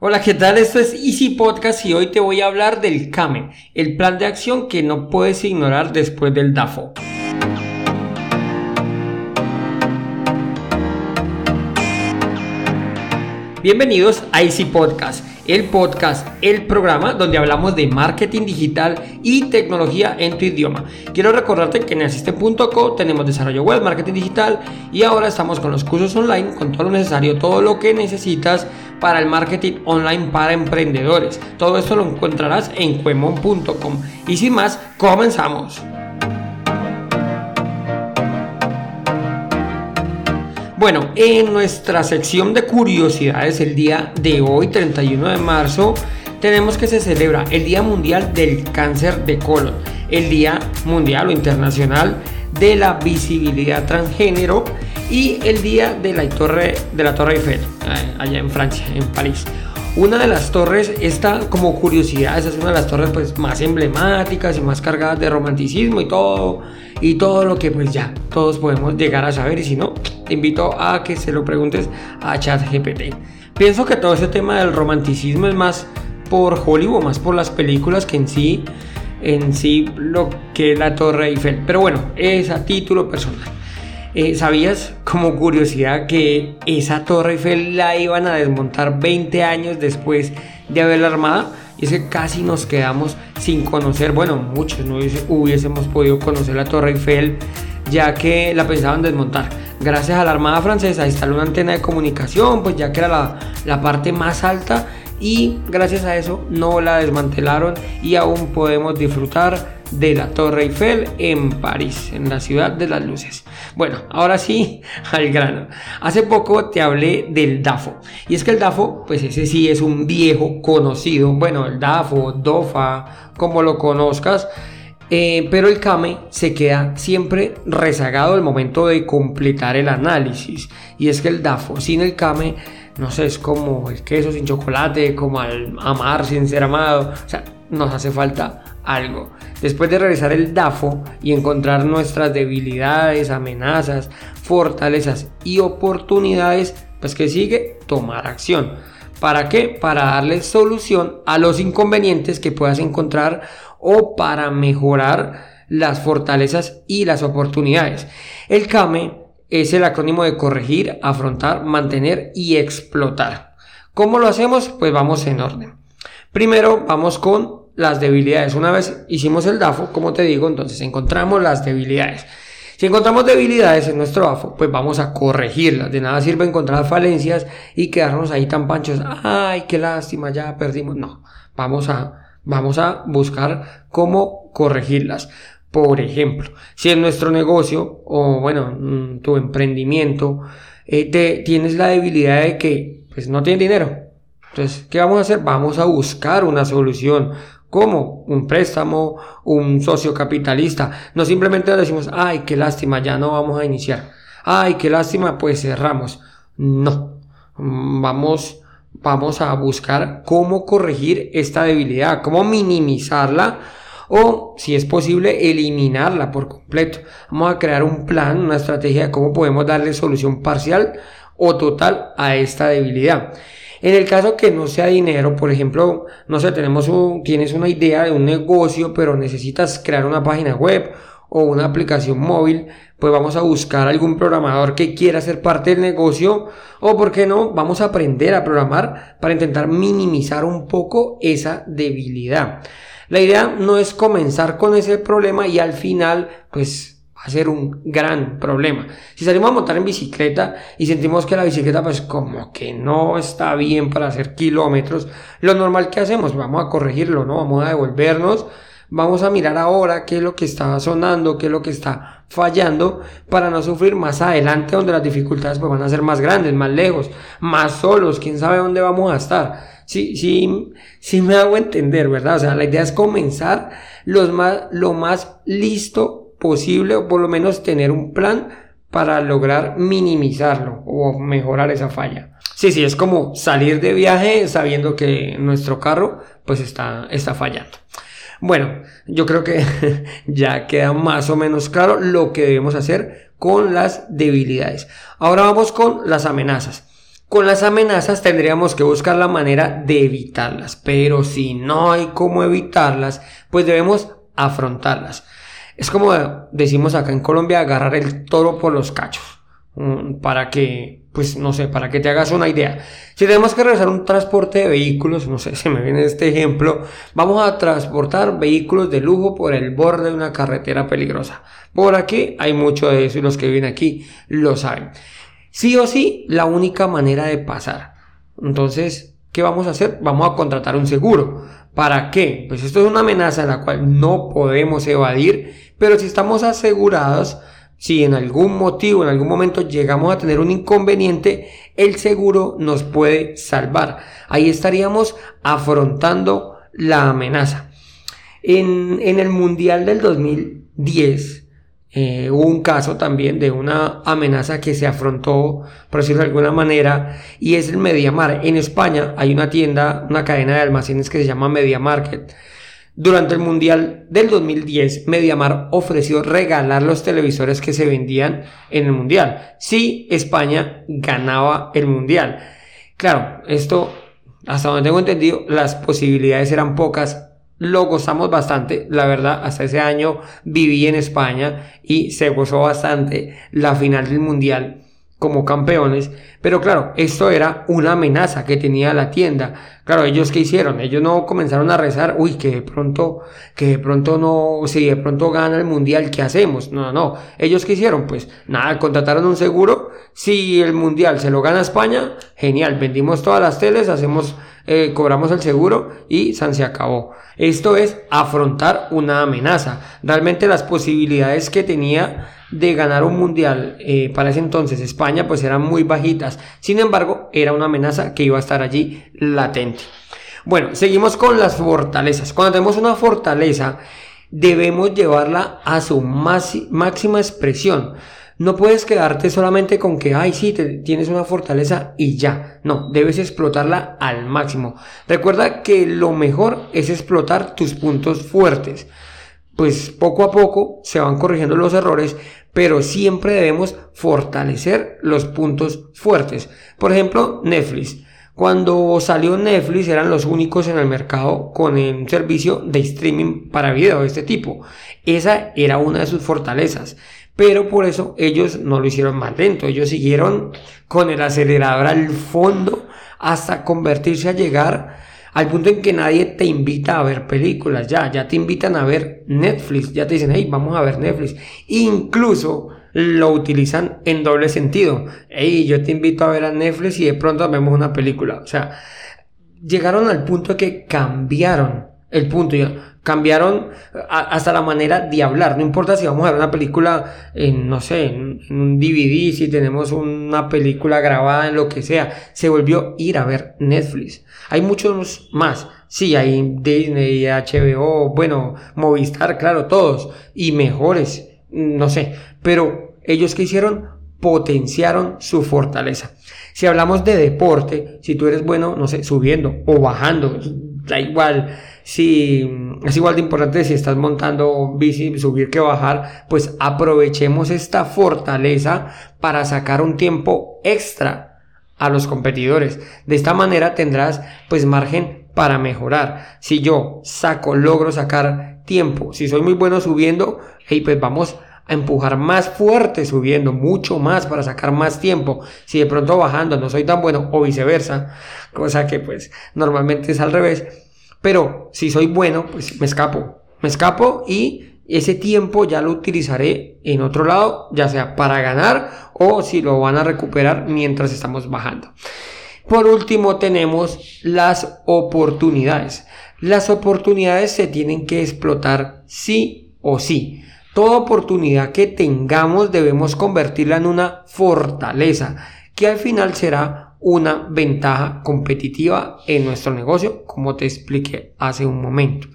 Hola, ¿qué tal? Esto es Easy Podcast y hoy te voy a hablar del CAME, el plan de acción que no puedes ignorar después del DAFO. Bienvenidos a Easy Podcast, el podcast, el programa donde hablamos de marketing digital y tecnología en tu idioma. Quiero recordarte que en asiste.co tenemos desarrollo web, marketing digital y ahora estamos con los cursos online, con todo lo necesario, todo lo que necesitas para el marketing online para emprendedores. Todo esto lo encontrarás en cuemon.com. Y sin más, comenzamos. Bueno, en nuestra sección de curiosidades el día de hoy, 31 de marzo, tenemos que se celebra el Día Mundial del Cáncer de Colon, el Día Mundial o Internacional de la Visibilidad Transgénero y el Día de la Torre, de la torre Eiffel, eh, allá en Francia, en París. Una de las torres, esta como curiosidad, es una de las torres pues más emblemáticas y más cargadas de romanticismo y todo, y todo lo que pues ya todos podemos llegar a saber y si no, te invito a que se lo preguntes a ChatGPT. Pienso que todo ese tema del romanticismo es más por Hollywood, más por las películas que en sí, en sí lo que es la Torre Eiffel. Pero bueno, es a título personal. Eh, ¿Sabías como curiosidad que esa Torre Eiffel la iban a desmontar 20 años después de haberla armada? Y es que casi nos quedamos sin conocer, bueno, muchos no hubiésemos podido conocer la Torre Eiffel ya que la pensaban desmontar. Gracias a la Armada Francesa instaló una antena de comunicación, pues ya que era la, la parte más alta y gracias a eso no la desmantelaron y aún podemos disfrutar de la Torre Eiffel en París, en la ciudad de las luces. Bueno, ahora sí, al grano. Hace poco te hablé del DAFO. Y es que el DAFO, pues ese sí es un viejo conocido. Bueno, el DAFO, DOFA, como lo conozcas. Eh, pero el CAME se queda siempre rezagado al momento de completar el análisis. Y es que el DAFO sin el CAME no sé, es como el queso sin chocolate, como al amar sin ser amado. O sea, nos hace falta algo. Después de realizar el DAFO y encontrar nuestras debilidades, amenazas, fortalezas y oportunidades, pues que sigue tomar acción. ¿Para qué? Para darle solución a los inconvenientes que puedas encontrar o para mejorar las fortalezas y las oportunidades. El CAME es el acrónimo de corregir, afrontar, mantener y explotar. ¿Cómo lo hacemos? Pues vamos en orden. Primero vamos con las debilidades. Una vez hicimos el DAFO, como te digo, entonces encontramos las debilidades. Si encontramos debilidades en nuestro DAFO, pues vamos a corregirlas. De nada sirve encontrar falencias y quedarnos ahí tan panchos. Ay, qué lástima, ya perdimos. No, vamos a, vamos a buscar cómo corregirlas. Por ejemplo, si en nuestro negocio o bueno, mm, tu emprendimiento eh, te, tienes la debilidad de que pues no tienes dinero. Entonces, ¿qué vamos a hacer? Vamos a buscar una solución. Como Un préstamo, un socio capitalista. No simplemente decimos, ay, qué lástima, ya no vamos a iniciar. Ay, qué lástima, pues cerramos. No. Vamos, vamos a buscar cómo corregir esta debilidad, cómo minimizarla o, si es posible, eliminarla por completo. Vamos a crear un plan, una estrategia de cómo podemos darle solución parcial o total a esta debilidad. En el caso que no sea dinero, por ejemplo, no sé, tenemos un, tienes una idea de un negocio, pero necesitas crear una página web o una aplicación móvil, pues vamos a buscar algún programador que quiera ser parte del negocio o, por qué no, vamos a aprender a programar para intentar minimizar un poco esa debilidad. La idea no es comenzar con ese problema y al final, pues, a ser un gran problema. Si salimos a montar en bicicleta y sentimos que la bicicleta, pues, como que no está bien para hacer kilómetros, lo normal que hacemos, vamos a corregirlo, ¿no? Vamos a devolvernos, vamos a mirar ahora qué es lo que está sonando, qué es lo que está fallando para no sufrir más adelante donde las dificultades pues, van a ser más grandes, más lejos, más solos, quién sabe dónde vamos a estar sí, sí, sí me hago entender, ¿verdad? O sea, la idea es comenzar los más, lo más listo posible o por lo menos tener un plan para lograr minimizarlo o mejorar esa falla. Sí, sí, es como salir de viaje sabiendo que nuestro carro pues está, está fallando. Bueno, yo creo que ya queda más o menos claro lo que debemos hacer con las debilidades. Ahora vamos con las amenazas. Con las amenazas tendríamos que buscar la manera de evitarlas, pero si no hay cómo evitarlas, pues debemos afrontarlas. Es como decimos acá en Colombia, agarrar el toro por los cachos, mm, para que, pues no sé, para que te hagas una idea. Si tenemos que realizar un transporte de vehículos, no sé, se me viene este ejemplo, vamos a transportar vehículos de lujo por el borde de una carretera peligrosa. Por aquí hay mucho de eso y los que viven aquí lo saben. Sí o sí, la única manera de pasar. Entonces, ¿qué vamos a hacer? Vamos a contratar un seguro. ¿Para qué? Pues esto es una amenaza en la cual no podemos evadir, pero si estamos asegurados, si en algún motivo, en algún momento llegamos a tener un inconveniente, el seguro nos puede salvar. Ahí estaríamos afrontando la amenaza. En, el Mundial del 2010, eh, hubo un caso también de una amenaza que se afrontó, por decirlo de alguna manera, y es el Mediamar. En España hay una tienda, una cadena de almacenes que se llama Media Market. Durante el Mundial del 2010, Mediamar ofreció regalar los televisores que se vendían en el Mundial, si España ganaba el Mundial. Claro, esto, hasta donde tengo entendido, las posibilidades eran pocas lo gozamos bastante, la verdad, hasta ese año viví en España y se gozó bastante la final del mundial como campeones, pero claro, esto era una amenaza que tenía la tienda. Claro, ellos qué hicieron? Ellos no comenzaron a rezar, uy, que de pronto, que de pronto no, si de pronto gana el mundial, ¿qué hacemos? No, no, ellos qué hicieron? Pues nada, contrataron un seguro, si el mundial se lo gana España, genial, vendimos todas las teles, hacemos eh, cobramos el seguro y San se acabó. Esto es afrontar una amenaza. Realmente las posibilidades que tenía de ganar un mundial eh, para ese entonces España pues eran muy bajitas. Sin embargo, era una amenaza que iba a estar allí latente. Bueno, seguimos con las fortalezas. Cuando tenemos una fortaleza, debemos llevarla a su máxima expresión. No puedes quedarte solamente con que, ay, sí, tienes una fortaleza y ya. No, debes explotarla al máximo. Recuerda que lo mejor es explotar tus puntos fuertes. Pues poco a poco se van corrigiendo los errores, pero siempre debemos fortalecer los puntos fuertes. Por ejemplo, Netflix. Cuando salió Netflix eran los únicos en el mercado con un servicio de streaming para video de este tipo. Esa era una de sus fortalezas. Pero por eso ellos no lo hicieron más lento, ellos siguieron con el acelerador al fondo hasta convertirse a llegar al punto en que nadie te invita a ver películas, ya, ya te invitan a ver Netflix, ya te dicen, hey, vamos a ver Netflix. Incluso lo utilizan en doble sentido. Hey, yo te invito a ver a Netflix y de pronto vemos una película. O sea, llegaron al punto que cambiaron el punto. Cambiaron hasta la manera de hablar. No importa si vamos a ver una película en, no sé, en, un DVD, si tenemos una película grabada en lo que sea. Se volvió ir a ver Netflix. Hay muchos más. Sí, hay Disney, HBO, bueno, Movistar, claro, todos. Y mejores, no sé. Pero ellos que hicieron potenciaron su fortaleza. Si hablamos de deporte, si tú eres bueno, no sé, subiendo o bajando, da igual si es igual de importante si estás montando bici, subir que bajar, pues aprovechemos esta fortaleza para sacar un tiempo extra a los competidores. De esta manera tendrás pues margen para mejorar. Si yo saco, logro sacar tiempo, si soy muy bueno subiendo, hey, pues vamos a empujar más fuerte subiendo, mucho más para sacar más tiempo. Si de pronto bajando no soy tan bueno o viceversa, cosa que pues normalmente es al revés pero si soy bueno, pues me escapo. Me escapo y ese tiempo ya lo utilizaré en otro lado, ya sea para ganar o si lo van a recuperar mientras estamos bajando. Por último tenemos las oportunidades. Las oportunidades se tienen que explotar sí o sí. Toda oportunidad que tengamos debemos convertirla en una fortaleza que al final será una ventaja competitiva en nuestro negocio, como te expliqué hace un momento.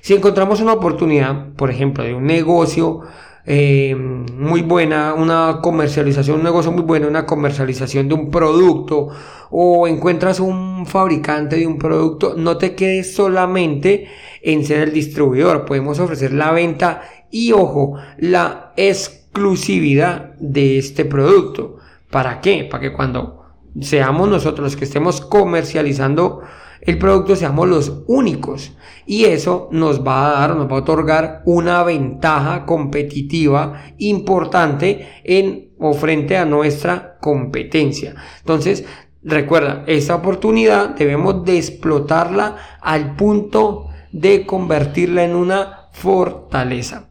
Si encontramos una oportunidad, por ejemplo, de un negocio eh, muy buena, una comercialización, un negocio muy bueno, una comercialización de un producto, o encuentras un fabricante de un producto, no te quedes solamente en ser el distribuidor. Podemos ofrecer la venta y, ojo, la exclusividad de este producto. ¿Para qué? Para que cuando seamos nosotros los que estemos comercializando el producto, seamos los únicos. Y eso nos va a dar, nos va a otorgar una ventaja competitiva importante en o frente a nuestra competencia. Entonces, recuerda, esta oportunidad debemos de explotarla al punto de convertirla en una fortaleza.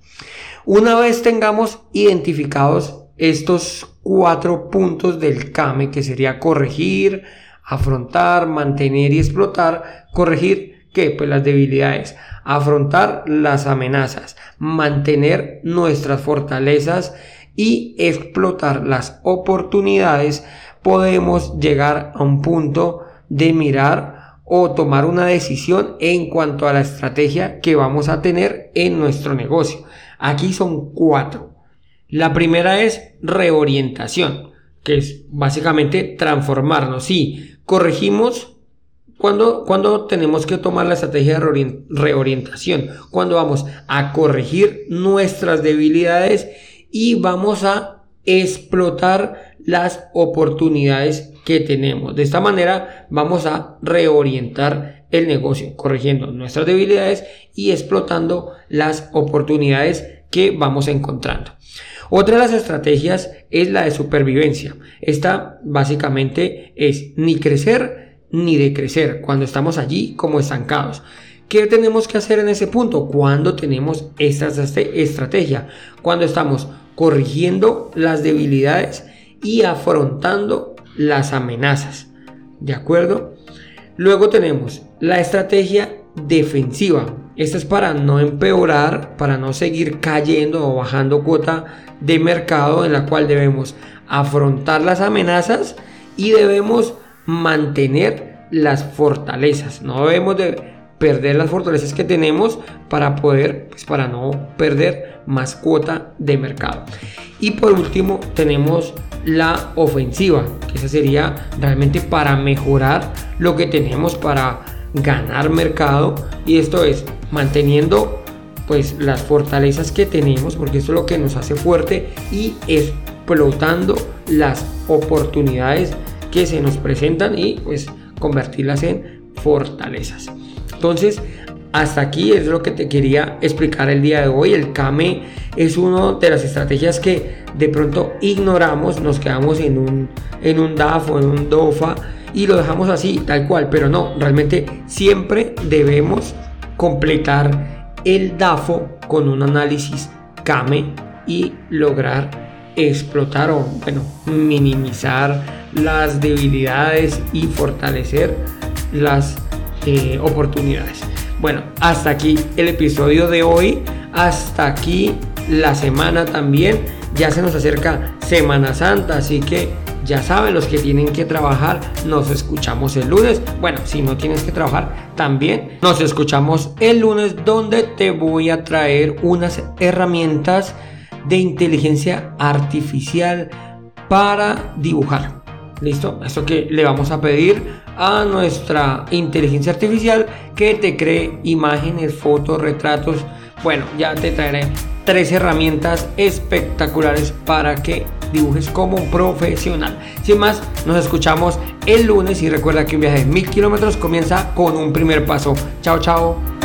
Una vez tengamos identificados estos cuatro puntos del CAME, que sería corregir, afrontar, mantener y explotar, corregir ¿qué? Pues las debilidades, afrontar las amenazas, mantener nuestras fortalezas y explotar las oportunidades, podemos llegar a un punto de mirar o tomar una decisión en cuanto a la estrategia que vamos a tener en nuestro negocio. Aquí son cuatro. La primera es reorientación, que es básicamente transformarnos. Sí, corregimos cuando, cuando tenemos que tomar la estrategia de reorientación, cuando vamos a corregir nuestras debilidades y vamos a explotar las oportunidades que tenemos. De esta manera vamos a reorientar el negocio, corrigiendo nuestras debilidades y explotando las oportunidades que vamos encontrando. Otra de las estrategias es la de supervivencia. Esta básicamente es ni crecer ni decrecer cuando estamos allí como estancados. ¿Qué tenemos que hacer en ese punto? Cuando tenemos esta estrategia, cuando estamos corrigiendo las debilidades y afrontando las amenazas. ¿De acuerdo? Luego tenemos la estrategia defensiva. Esta es para no empeorar, para no seguir cayendo o bajando cuota de mercado en la cual debemos afrontar las amenazas y debemos mantener las fortalezas. No debemos de perder las fortalezas que tenemos para poder, pues para no perder más cuota de mercado. Y por último tenemos la ofensiva, que esa sería realmente para mejorar lo que tenemos para ganar mercado y esto es manteniendo pues las fortalezas que tenemos porque esto es lo que nos hace fuerte y explotando las oportunidades que se nos presentan y pues convertirlas en fortalezas. Entonces, hasta aquí es lo que te quería explicar el día de hoy. El KAME es una de las estrategias que de pronto ignoramos, nos quedamos en un, en un DAF o en un DOFA y lo dejamos así, tal cual. Pero no, realmente siempre debemos completar el DAFO con un análisis KAME y lograr explotar o bueno, minimizar las debilidades y fortalecer las eh, oportunidades. Bueno, hasta aquí el episodio de hoy, hasta aquí la semana también. Ya se nos acerca Semana Santa, así que ya saben los que tienen que trabajar, nos escuchamos el lunes. Bueno, si no tienes que trabajar, también nos escuchamos el lunes donde te voy a traer unas herramientas de inteligencia artificial para dibujar. ¿Listo? Esto que le vamos a pedir a nuestra inteligencia artificial que te cree imágenes, fotos, retratos. Bueno, ya te traeré tres herramientas espectaculares para que dibujes como profesional. Sin más, nos escuchamos el lunes y recuerda que un viaje de mil kilómetros comienza con un primer paso. Chao, chao.